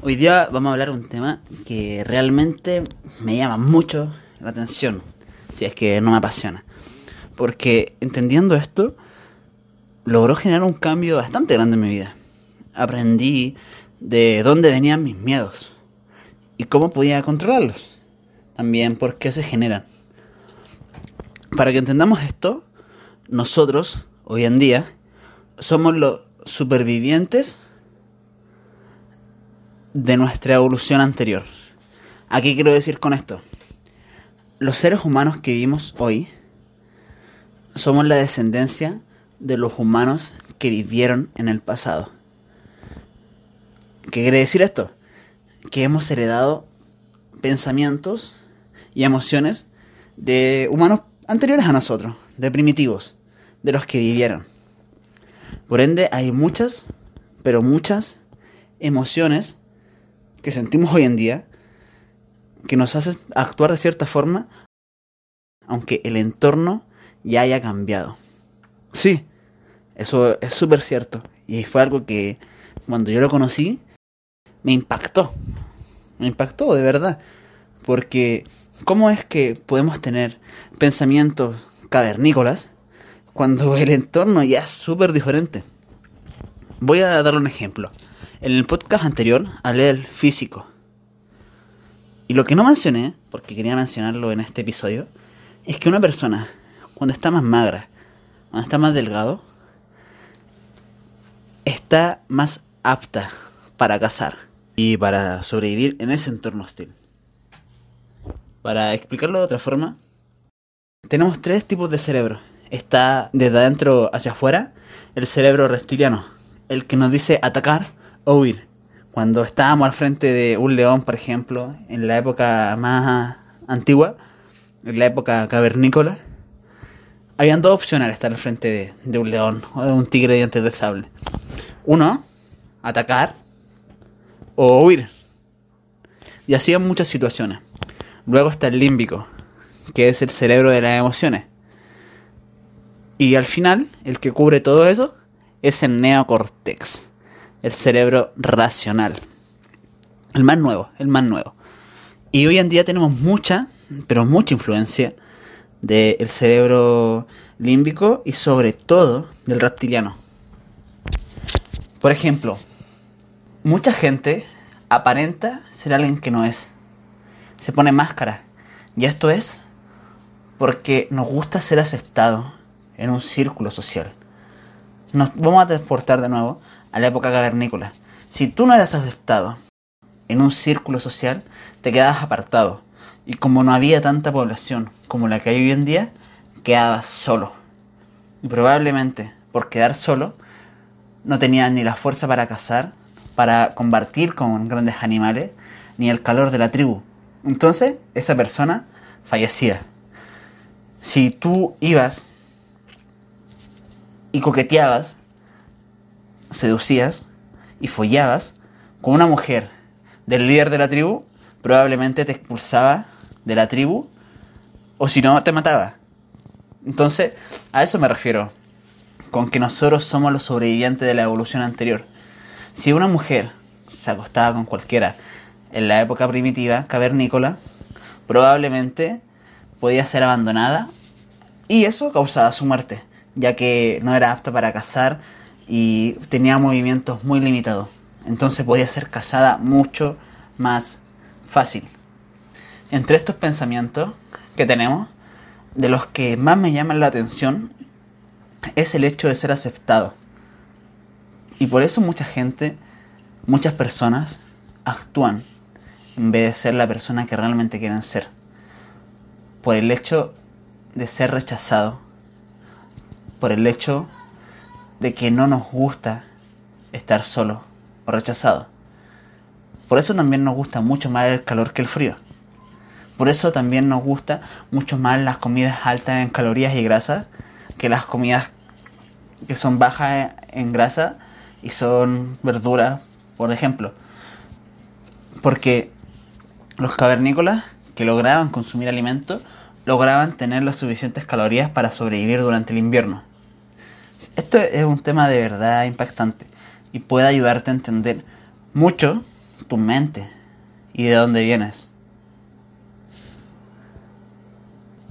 Hoy día vamos a hablar un tema que realmente me llama mucho la atención, si es que no me apasiona. Porque entendiendo esto, logró generar un cambio bastante grande en mi vida. Aprendí de dónde venían mis miedos y cómo podía controlarlos. También por qué se generan. Para que entendamos esto, nosotros, hoy en día, somos los supervivientes de nuestra evolución anterior. ¿A qué quiero decir con esto? Los seres humanos que vivimos hoy somos la descendencia de los humanos que vivieron en el pasado. ¿Qué quiere decir esto? Que hemos heredado pensamientos y emociones de humanos anteriores a nosotros, de primitivos, de los que vivieron. Por ende, hay muchas, pero muchas emociones que sentimos hoy en día que nos hacen actuar de cierta forma, aunque el entorno ya haya cambiado. Sí, eso es súper cierto. Y fue algo que cuando yo lo conocí, me impactó. Me impactó, de verdad. Porque, ¿cómo es que podemos tener pensamientos cavernícolas cuando el entorno ya es súper diferente? Voy a dar un ejemplo. En el podcast anterior hablé del físico. Y lo que no mencioné, porque quería mencionarlo en este episodio, es que una persona, cuando está más magra, cuando está más delgado, está más apta para cazar y para sobrevivir en ese entorno hostil. Para explicarlo de otra forma, tenemos tres tipos de cerebro. Está desde adentro hacia afuera el cerebro reptiliano, el que nos dice atacar o huir. Cuando estábamos al frente de un león, por ejemplo, en la época más antigua, en la época cavernícola, habían dos opciones al estar al frente de, un león o de un tigre dientes de sable. Uno, atacar o huir. Y así en muchas situaciones. Luego está el límbico, que es el cerebro de las emociones. Y al final, el que cubre todo eso es el neocortex, el cerebro racional. El más nuevo, el más nuevo. Y hoy en día tenemos mucha, pero mucha influencia del cerebro límbico y sobre todo del reptiliano. Por ejemplo, mucha gente aparenta ser alguien que no es. Se pone máscara. Y esto es porque nos gusta ser aceptado en un círculo social. Nos vamos a transportar de nuevo a la época cavernícola. Si tú no eras aceptado en un círculo social, te quedabas apartado. Y como no había tanta población como la que hay hoy en día, quedabas solo. Y probablemente por quedar solo, no tenía ni la fuerza para cazar, para combatir con grandes animales, ni el calor de la tribu. Entonces, esa persona fallecía. Si tú ibas y coqueteabas, seducías y follabas con una mujer del líder de la tribu, probablemente te expulsaba de la tribu o si no, te mataba. Entonces, a eso me refiero con que nosotros somos los sobrevivientes de la evolución anterior. Si una mujer se acostaba con cualquiera en la época primitiva, cavernícola, probablemente podía ser abandonada y eso causaba su muerte, ya que no era apta para cazar y tenía movimientos muy limitados. Entonces podía ser cazada mucho más fácil. Entre estos pensamientos que tenemos, de los que más me llaman la atención es el hecho de ser aceptado. Y por eso mucha gente, muchas personas actúan en vez de ser la persona que realmente quieren ser. Por el hecho de ser rechazado. Por el hecho de que no nos gusta estar solo o rechazado. Por eso también nos gusta mucho más el calor que el frío. Por eso también nos gusta mucho más las comidas altas en calorías y grasa que las comidas que son bajas en grasa y son verduras, por ejemplo. Porque los cavernícolas que lograban consumir alimentos lograban tener las suficientes calorías para sobrevivir durante el invierno. Esto es un tema de verdad impactante y puede ayudarte a entender mucho tu mente y de dónde vienes.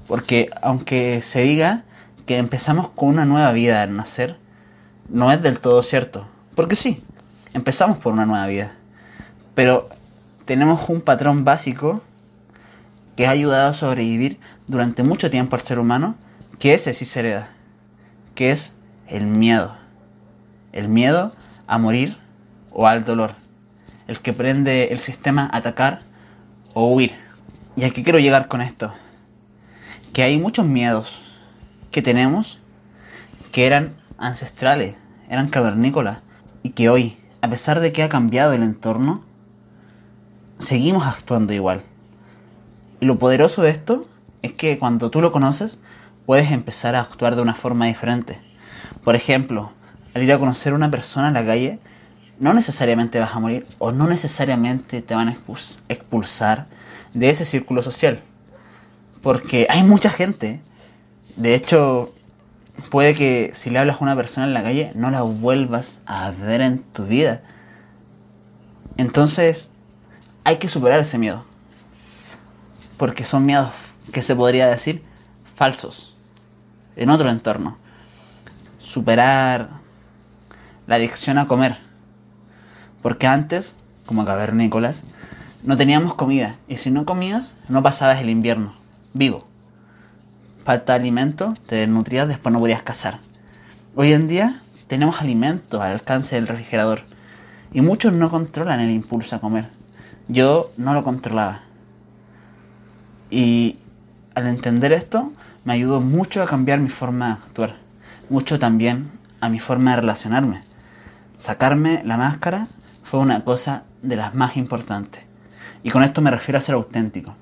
Porque aunque se diga que empezamos con una nueva vida al nacer, no es del todo cierto. Porque sí, empezamos por una nueva vida. Pero tenemos un patrón básico que ha ayudado a sobrevivir durante mucho tiempo al ser humano, que ese sí se hereda, que es el miedo. El miedo a morir o al dolor. El que prende el sistema a atacar o huir. ¿Y a qué quiero llegar con esto? Que hay muchos miedos que tenemos que eran ancestrales, eran cavernícolas, y que hoy, a pesar de que ha cambiado el entorno, seguimos actuando igual. Y lo poderoso de esto es que cuando tú lo conoces, puedes empezar a actuar de una forma diferente. Por ejemplo, al ir a conocer a una persona en la calle, no necesariamente vas a morir o no necesariamente te van a expulsar de ese círculo social. Porque hay mucha gente. De hecho, puede que si le hablas a una persona en la calle no la vuelvas a ver en tu vida. Entonces, hay que superar ese miedo. Porque son miedos que se podría decir falsos en otro entorno. Superar la adicción a comer. Porque antes, como cavernícolas, no teníamos comida. Y si no comías, no pasabas el invierno vivo falta de alimento, te desnutrías, después no podías cazar. Hoy en día tenemos alimentos al alcance del refrigerador y muchos no controlan el impulso a comer. Yo no lo controlaba. Y al entender esto, me ayudó mucho a cambiar mi forma de actuar. Mucho también a mi forma de relacionarme. Sacarme la máscara fue una cosa de las más importantes. Y con esto me refiero a ser auténtico.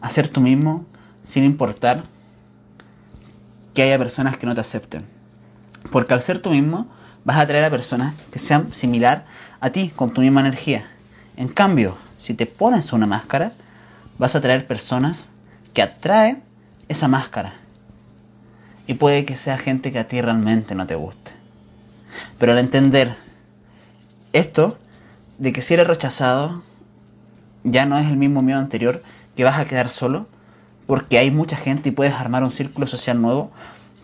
A ser tú mismo sin importar que haya personas que no te acepten. Porque al ser tú mismo, vas a atraer a personas que sean similar a ti, con tu misma energía. En cambio, si te pones una máscara, vas a atraer personas que atraen esa máscara. Y puede que sea gente que a ti realmente no te guste. Pero al entender esto, de que si eres rechazado, ya no es el mismo miedo anterior, que vas a quedar solo, porque hay mucha gente y puedes armar un círculo social nuevo,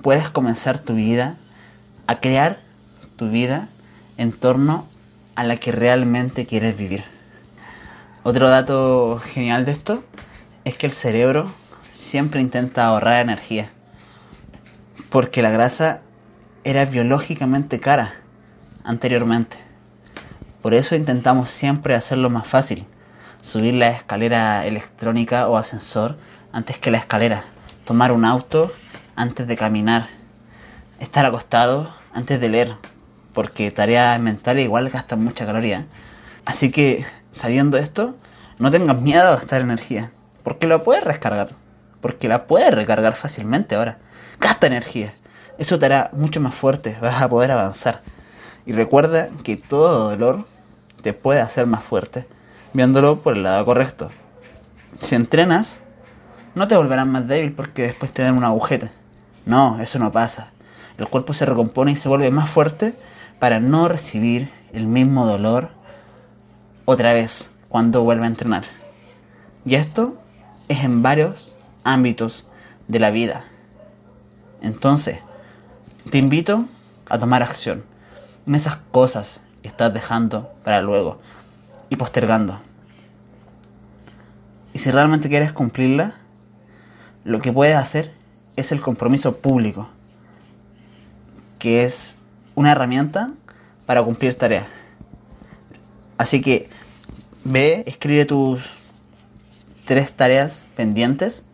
puedes comenzar tu vida, a crear tu vida en torno a la que realmente quieres vivir. Otro dato genial de esto es que el cerebro siempre intenta ahorrar energía, porque la grasa era biológicamente cara anteriormente. Por eso intentamos siempre hacerlo más fácil, subir la escalera electrónica o ascensor antes que la escalera, tomar un auto antes de caminar, estar acostado antes de leer, porque tareas mentales igual gastan mucha caloría. Así que, sabiendo esto, no tengas miedo a gastar energía, porque la puedes recargar, porque la puedes recargar fácilmente ahora. Gasta energía, eso te hará mucho más fuerte, vas a poder avanzar. Y recuerda que todo dolor te puede hacer más fuerte, viéndolo por el lado correcto. Si entrenas, no te volverás más débil porque después te dan una agujeta. No, eso no pasa. El cuerpo se recompone y se vuelve más fuerte para no recibir el mismo dolor otra vez cuando vuelva a entrenar. Y esto es en varios ámbitos de la vida. Entonces, te invito a tomar acción en esas cosas que estás dejando para luego y postergando. Y si realmente quieres cumplirla, lo que puedes hacer es el compromiso público, que es una herramienta para cumplir tareas. Así que ve, escribe tus tres tareas pendientes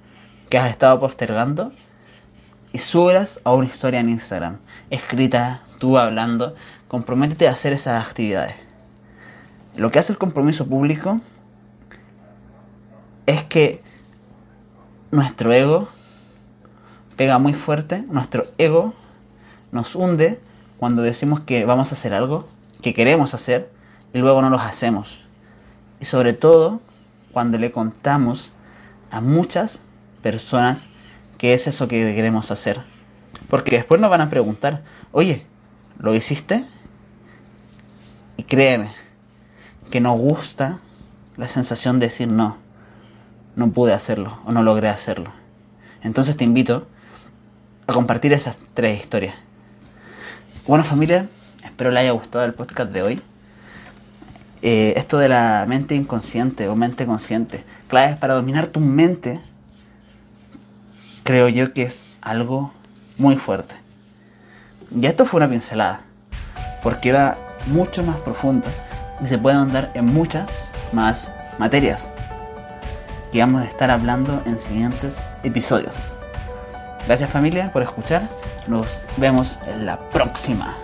que has estado postergando y súbelas a una historia en Instagram, escrita, tú hablando, comprométete a hacer esas actividades. Lo que hace el compromiso público es que nuestro ego pega muy fuerte, nuestro ego nos hunde cuando decimos que vamos a hacer algo, que queremos hacer, y luego no los hacemos. Y sobre todo cuando le contamos a muchas personas que es eso que queremos hacer. Porque después nos van a preguntar, oye, ¿lo hiciste? Y créeme, que nos gusta la sensación de decir no, no pude hacerlo o no logré hacerlo. Entonces te invito a compartir esas tres historias. Bueno familia, espero les haya gustado el podcast de hoy. Eh, esto de la mente inconsciente o mente consciente, claves para dominar tu mente, creo yo que es algo muy fuerte. Y esto fue una pincelada, porque va mucho más profundo y se puede andar en muchas más materias que vamos a estar hablando en siguientes episodios. Gracias familia por escuchar, nos vemos en la próxima.